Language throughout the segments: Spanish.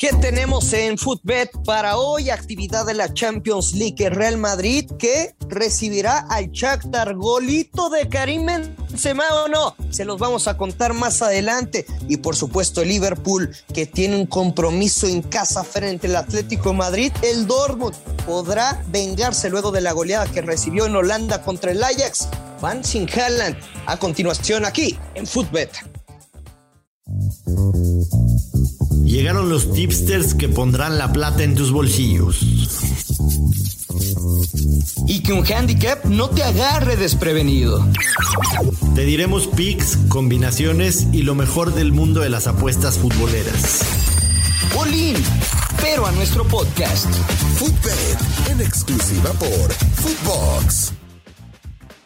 ¿Qué tenemos en Footbet para hoy? Actividad de la Champions League. Real Madrid que recibirá al Shakhtar golito de Karim Benzema o no. Se los vamos a contar más adelante. Y por supuesto Liverpool que tiene un compromiso en casa frente al Atlético Madrid. El Dortmund podrá vengarse luego de la goleada que recibió en Holanda contra el Ajax. Van sin. A continuación aquí en Footbet. Llegaron los tipsters que pondrán la plata en tus bolsillos. Y que un handicap no te agarre desprevenido. Te diremos picks, combinaciones y lo mejor del mundo de las apuestas futboleras. Olin, pero a nuestro podcast. Footbet, en exclusiva por Footbox.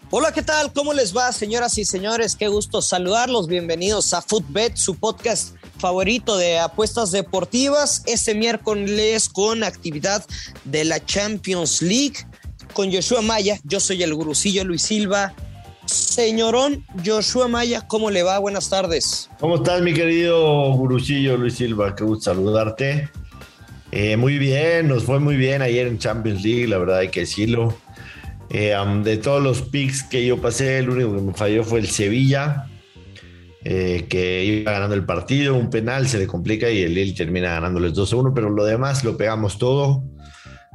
Hola, ¿qué tal? ¿Cómo les va, señoras y señores? Qué gusto saludarlos. Bienvenidos a Footbet, su podcast favorito de apuestas deportivas. Este miércoles con actividad de la Champions League con Joshua Maya. Yo soy el gurucillo Luis Silva. Señorón Joshua Maya, ¿cómo le va? Buenas tardes. ¿Cómo estás, mi querido gurucillo Luis Silva? Qué gusto saludarte. Eh, muy bien, nos fue muy bien ayer en Champions League, la verdad hay que decirlo. Eh, de todos los picks que yo pasé, el único que me falló fue el Sevilla, eh, que iba ganando el partido, un penal se le complica y el Lille termina ganándoles 2-1, pero lo demás lo pegamos todo,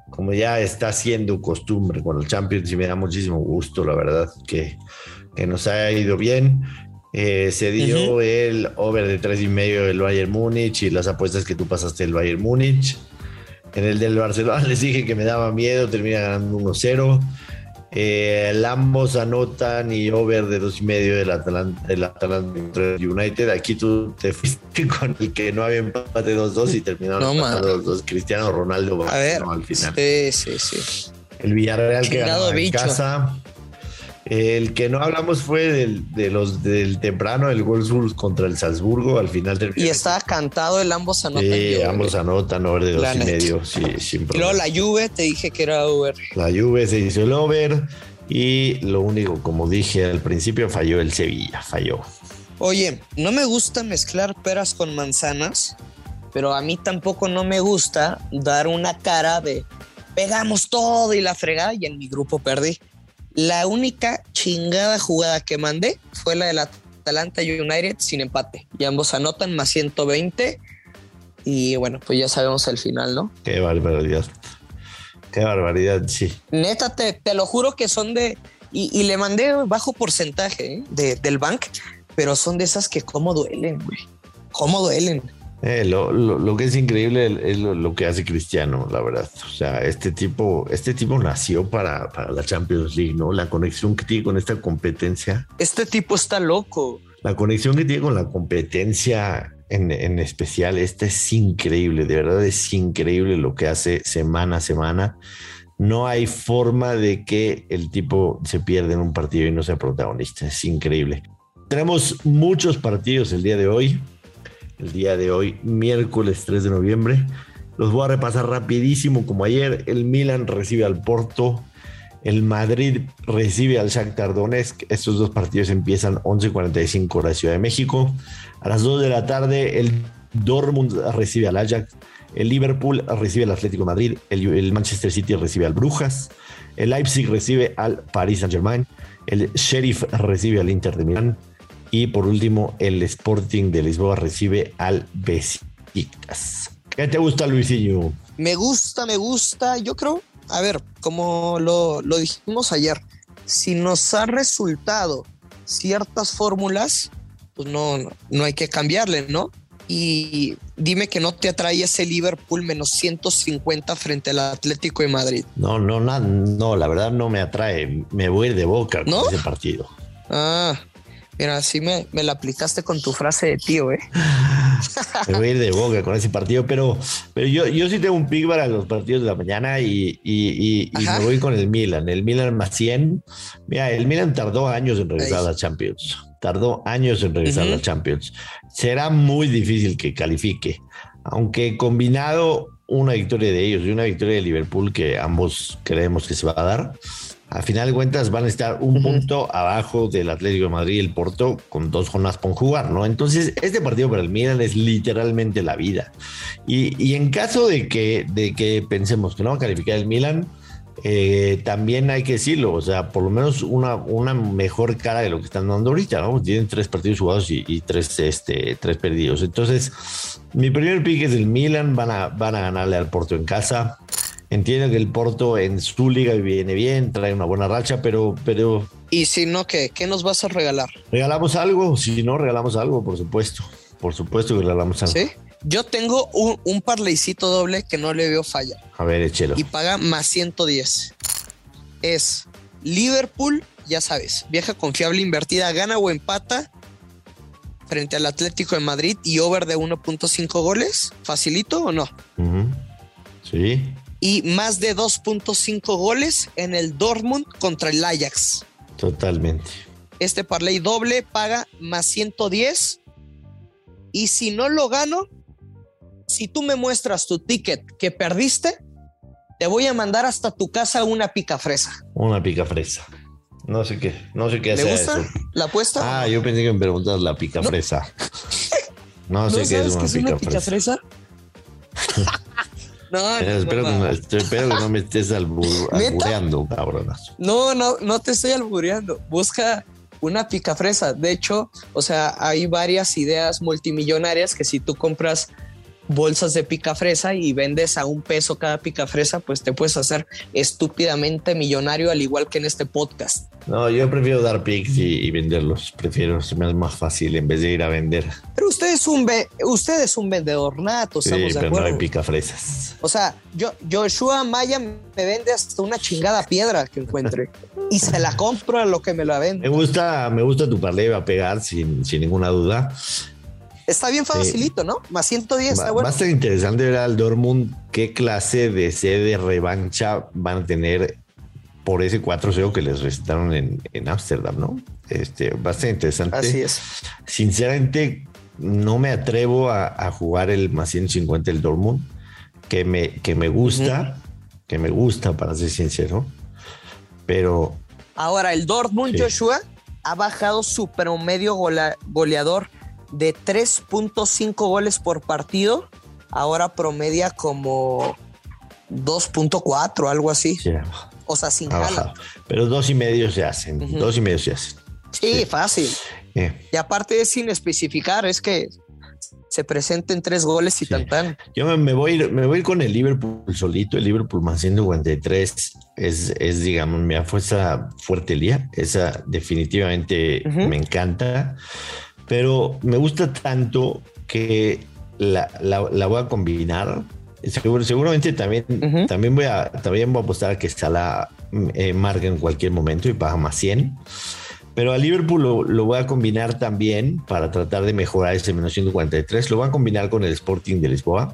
como ya está siendo costumbre con el Champions y me da muchísimo gusto, la verdad, que, que nos haya ido bien. Eh, se dio el over de tres y medio del Bayern Múnich y las apuestas que tú pasaste del Bayern Múnich. En el del Barcelona les dije que me daba miedo, termina ganando 1-0. Eh, ambos anotan y over de dos y medio del Atalanta, del Atalanta United. Aquí tú te fuiste con el que no había empate 2-2 y terminaron no, los dos. Cristiano Ronaldo a ver, al final. Sí, sí, sí. El Villarreal que ganó en casa. El que no hablamos fue del, de los del temprano, el Wolfsburg contra el Salzburgo. Al final terminó. Y estaba cantado el ambos anotan. Sí, ambos anotan over de dos y medio. Sí, sin problema. Luego la Juve, te dije que era over. La Juve se hizo el over. Y lo único, como dije al principio, falló el Sevilla, falló. Oye, no me gusta mezclar peras con manzanas, pero a mí tampoco no me gusta dar una cara de pegamos todo y la fregada y en mi grupo perdí. La única chingada jugada que mandé fue la del Atalanta United sin empate. Y ambos anotan más 120. Y bueno, pues ya sabemos el final, ¿no? Qué barbaridad. Qué barbaridad, sí. Neta, te, te lo juro que son de. Y, le mandé bajo porcentaje ¿eh? de, del bank, pero son de esas que cómo duelen, güey. Cómo duelen. Eh, lo, lo, que es increíble es lo, que hace Cristiano, la verdad. O sea, este tipo, este tipo nació para, para la Champions League, ¿no? La conexión que tiene con esta competencia. Este tipo está loco. La conexión que tiene con la competencia en, en especial, esta es increíble, de verdad es increíble lo que hace semana a semana. No hay forma de que el tipo se pierda en un partido y no sea protagonista. Es increíble. Tenemos muchos partidos el día de hoy el día de hoy, miércoles 3 de noviembre. Los voy a repasar rapidísimo como ayer. El Milan recibe al Porto, el Madrid recibe al Shakhtar Donetsk. Estos dos partidos empiezan 11:45 hora Ciudad de México. A las 2 de la tarde el Dortmund recibe al Ajax, el Liverpool recibe al Atlético Madrid, el, el Manchester City recibe al Brujas, el Leipzig recibe al Paris Saint-Germain, el Sheriff recibe al Inter de Milán, y por último, el Sporting de Lisboa recibe al Besiktas. ¿Qué te gusta, Luisillo? Me gusta, me gusta. Yo creo, a ver, como lo, dijimos ayer, si nos ha resultado ciertas fórmulas, pues no, no, hay que cambiarle, ¿no? Y dime que no te atrae ese Liverpool menos 150 frente al Atlético de Madrid. No, no, no, no, la verdad no me atrae. Me voy de boca con ese partido. Ah, Mira, así me, me la aplicaste con tu frase de tío, ¿eh? Me voy a ir de boca con ese partido, pero, pero yo, yo sí tengo un pick para los partidos de la mañana y, y, me voy con el Milan. El Milan más 100. Mira, el Milan tardó años en regresar a la Champions. Tardó años en regresar a la Champions. Será muy difícil que califique, aunque combinado una victoria de ellos y una victoria de Liverpool que ambos creemos que se va a dar a final de cuentas van a estar un punto abajo del Atlético de Madrid y el Porto con dos jornadas por jugar, ¿no? Entonces, este partido para el Milan es literalmente la vida. Y, en caso de que, de que pensemos que no va a calificar el Milan, eh, también hay que decirlo, o sea, por lo menos una, una mejor cara de lo que están dando ahorita, ¿no? Tienen tres partidos jugados y, tres, este, tres perdidos. Entonces, mi primer pick es el Milan, van a, van a ganarle al Porto en casa. Entiendo que el Porto en su liga viene bien, trae una buena racha, pero, pero. Y si no, ¿qué? ¿Qué nos vas a regalar? Regalamos algo, si no, regalamos algo, por supuesto. Por supuesto que regalamos algo. Sí. Yo tengo un, un parleycito doble que no le veo falla. A ver, échelo. Y paga más 110. Es Liverpool, ya sabes, vieja confiable invertida, gana o empata frente al Atlético de Madrid y over de 1.5 goles. ¿Facilito o no? Sí y más de 2.5 goles en el Dortmund contra el Ajax. Totalmente. Este parlay doble paga más 110 y si no lo gano, si tú me muestras tu ticket que perdiste, te voy a mandar hasta tu casa una pica fresa. Una pica fresa. No sé qué, no sé qué hacer. ¿Le gusta la apuesta? Ah, yo pensé que me preguntas la pica fresa. No, sé qué es una, es una pica fresa. No, espero, que no, espero, que no, me estés albureando, cabronazo. No, no, no te estoy albureando. Busca una pica fresa. De hecho, o sea, hay varias ideas multimillonarias que si tú compras bolsas de pica fresa y vendes a un peso cada pica fresa, pues te puedes hacer estúpidamente millonario, al igual que en este podcast. No, yo prefiero dar pics y, venderlos. Prefiero, se me hace más fácil en vez de ir a vender. Pero usted es un, usted es un vendedor nato, estamos de acuerdo. No hay pica fresas. O sea, yo, Joshua Maya me vende hasta una chingada piedra que encuentre y se la compro a lo que me la vende. Me gusta, me gusta tu parley, va a pegar sin, sin ninguna duda. Está bien facilito, ¿no? Más 110, está bueno. Va a ser interesante ver al Dortmund qué clase de sede revancha van a tener por ese 4-0 que les recetaron en Ámsterdam, ¿no? Este, va a ser interesante. Así es. Sinceramente, no me atrevo a, jugar el más 150 del Dortmund, que me, que me gusta, que me gusta, para ser sincero, pero... Ahora, el Dortmund, Joshua, ha bajado su promedio goleador de 3.5 goles por partido, ahora promedia como 2.4, algo así. O sea, sin jala. Pero dos y medio se hacen, dos y medio se hacen. Sí, fácil. Y aparte es sin especificar, es que se presenten tres goles y tan tan. Yo me, voy, me voy con el Liverpool solito, el Liverpool más 153 es, es digamos, mi apuesta fuerte el día. Esa definitivamente me encanta pero me gusta tanto que la, voy a combinar. seguramente también, también, voy a, también voy a apostar a que Salah eh, marque en cualquier momento y paga más 100. Pero a Liverpool lo, voy a combinar también para tratar de mejorar ese menos 143. Lo voy a combinar con el Sporting de Lisboa,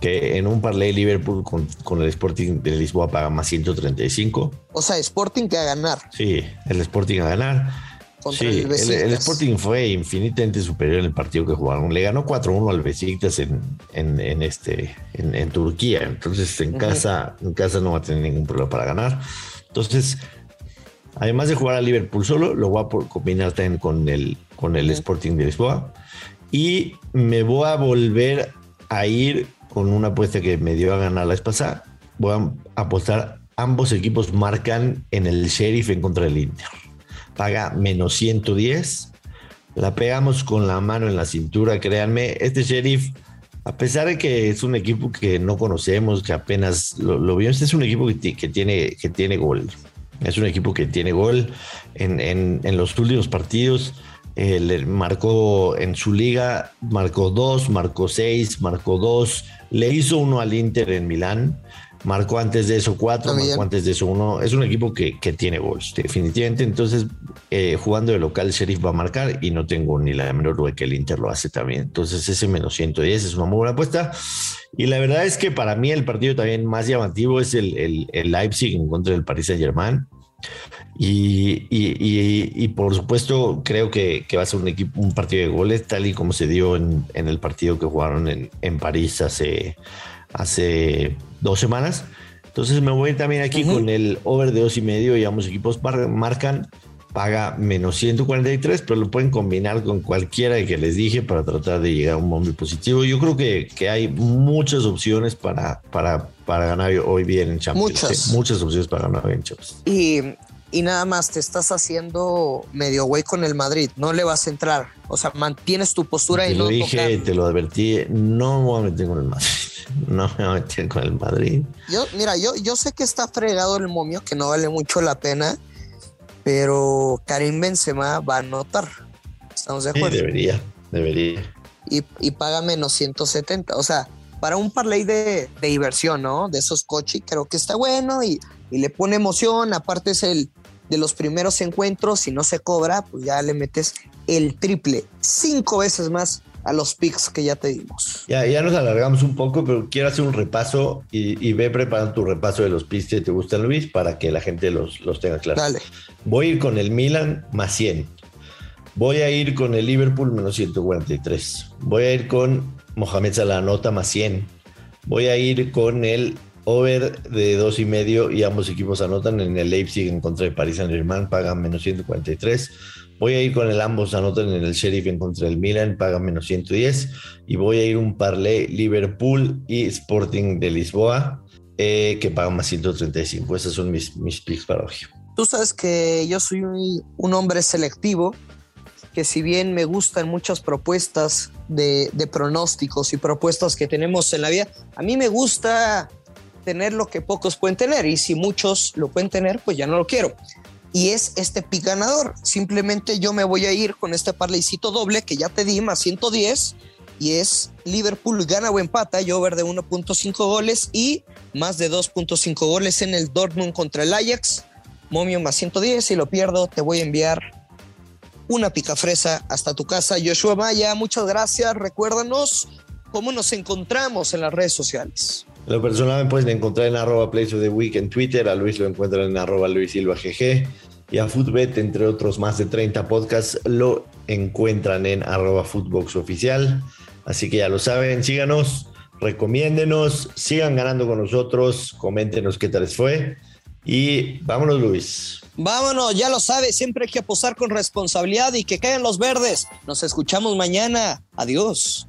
que en un parlay Liverpool con, con, el Sporting de Lisboa paga más 135. O sea, Sporting que a ganar. Sí, el Sporting a ganar sí, el, Sporting fue infinitamente superior en el partido que jugaron. Le ganó 4-1 al Besiktas en, en, este, en, Turquía. Entonces, en, casa, en casa no va a tener ningún problema para ganar. Entonces, además de jugar a Liverpool solo, lo voy a combinar también con el, con el Sporting de Lisboa. Y me voy a volver a ir con una apuesta que me dio a ganar la vez pasada. Voy a apostar, ambos equipos marcan en el Sheriff en contra del Inter paga menos 110. La pegamos con la mano en la cintura, créanme. Este sheriff, a pesar de que es un equipo que no conocemos, que apenas lo, vimos, este es un equipo que, tiene, que tiene gol. Es un equipo que tiene gol en, los últimos partidos. Eh, marcó en su liga, marcó dos, marcó seis, marcó dos, le hizo uno al Inter en Milán marcó antes de eso cuatro, marcó antes de eso uno. Es un equipo que, tiene gols, definitivamente. Entonces, eh, jugando de local, Sheriff va a marcar y no tengo ni la menor duda que el Inter lo hace también. Entonces, ese menos 110 es una muy buena apuesta. Y la verdad es que para mí el partido también más llamativo es el, el, Leipzig en contra del Paris Saint Germain. Y, y, por supuesto creo que, va a ser un equipo, un partido de goles, tal y como se dio en, en el partido que jugaron en, en París hace, hace dos semanas. Entonces me voy también aquí con el over de dos y medio y ambos equipos marcan paga menos 143, pero lo pueden combinar con cualquiera que les dije para tratar de llegar a un momento positivo. Yo creo que, que hay muchas opciones para, para, para ganar hoy bien en Champions. Muchas. muchas opciones para ganar hoy en Champions. Y, y nada más te estás haciendo medio güey con el Madrid, no le vas a entrar. O sea, mantienes tu postura te y no. Lo dije, te lo advertí, no me voy a meter con el Madrid. No me voy a meter con el Madrid. Yo, mira, yo, yo sé que está fregado el momio, que no vale mucho la pena pero Karim Benzema va a anotar. ¿Estamos de acuerdo? Sí, debería, debería. Y, y, paga menos 170. O sea, para un parlay de, de diversión, ¿no? De esos coches, creo que está bueno y, y, le pone emoción. Aparte es el de los primeros encuentros. Si no se cobra, pues ya le metes el triple, cinco veces más a los picks que ya te dimos. Ya, ya nos alargamos un poco, pero quiero hacer un repaso y, ve preparando tu repaso de los picks que te gustan, Luis, para que la gente los, los tenga claros. Dale. Voy a ir con el Milan más 100. Voy a ir con el Liverpool menos 143. Voy a ir con Mohamed Salah nota más 100. Voy a ir con el over de dos y medio y ambos equipos anotan en el Leipzig en contra de Paris Saint Germain, pagan menos 143. Voy a ir con el ambos anotan en el Sheriff en contra del Milan, paga menos 110. Y voy a ir un parlay Liverpool y Sporting de Lisboa, eh, que pagan más 135. Esos son mis, mis picks para hoy. Tú sabes que yo soy un, hombre selectivo, que si bien me gustan muchas propuestas de, de pronósticos y propuestas que tenemos en la vida, a mí me gusta tener lo que pocos pueden tener y si muchos lo pueden tener, pues ya no lo quiero y es este pick ganador. Simplemente yo me voy a ir con este parlaycito doble que ya te di más 110 y es Liverpool gana o empata, yo over de 1.5 goles y más de 2.5 goles en el Dortmund contra el Ajax. Momio más 110, si lo pierdo te voy a enviar una pica fresa hasta tu casa. Joshua Maya, muchas gracias. Recuérdanos cómo nos encontramos en las redes sociales. Lo personal me pueden encontrar en arroba Place of the Week en Twitter, a Luis lo encuentran en arroba Luis Silva GG y a Footbet, entre otros más de 30 podcasts, lo encuentran en arroba Footbox Oficial. Así que ya lo saben, síganos, recomiéndenos, sigan ganando con nosotros, coméntenos qué tal les fue. Y vámonos, Luis. Vámonos, ya lo sabe, siempre hay que apostar con responsabilidad y que caigan los verdes. Nos escuchamos mañana. Adiós.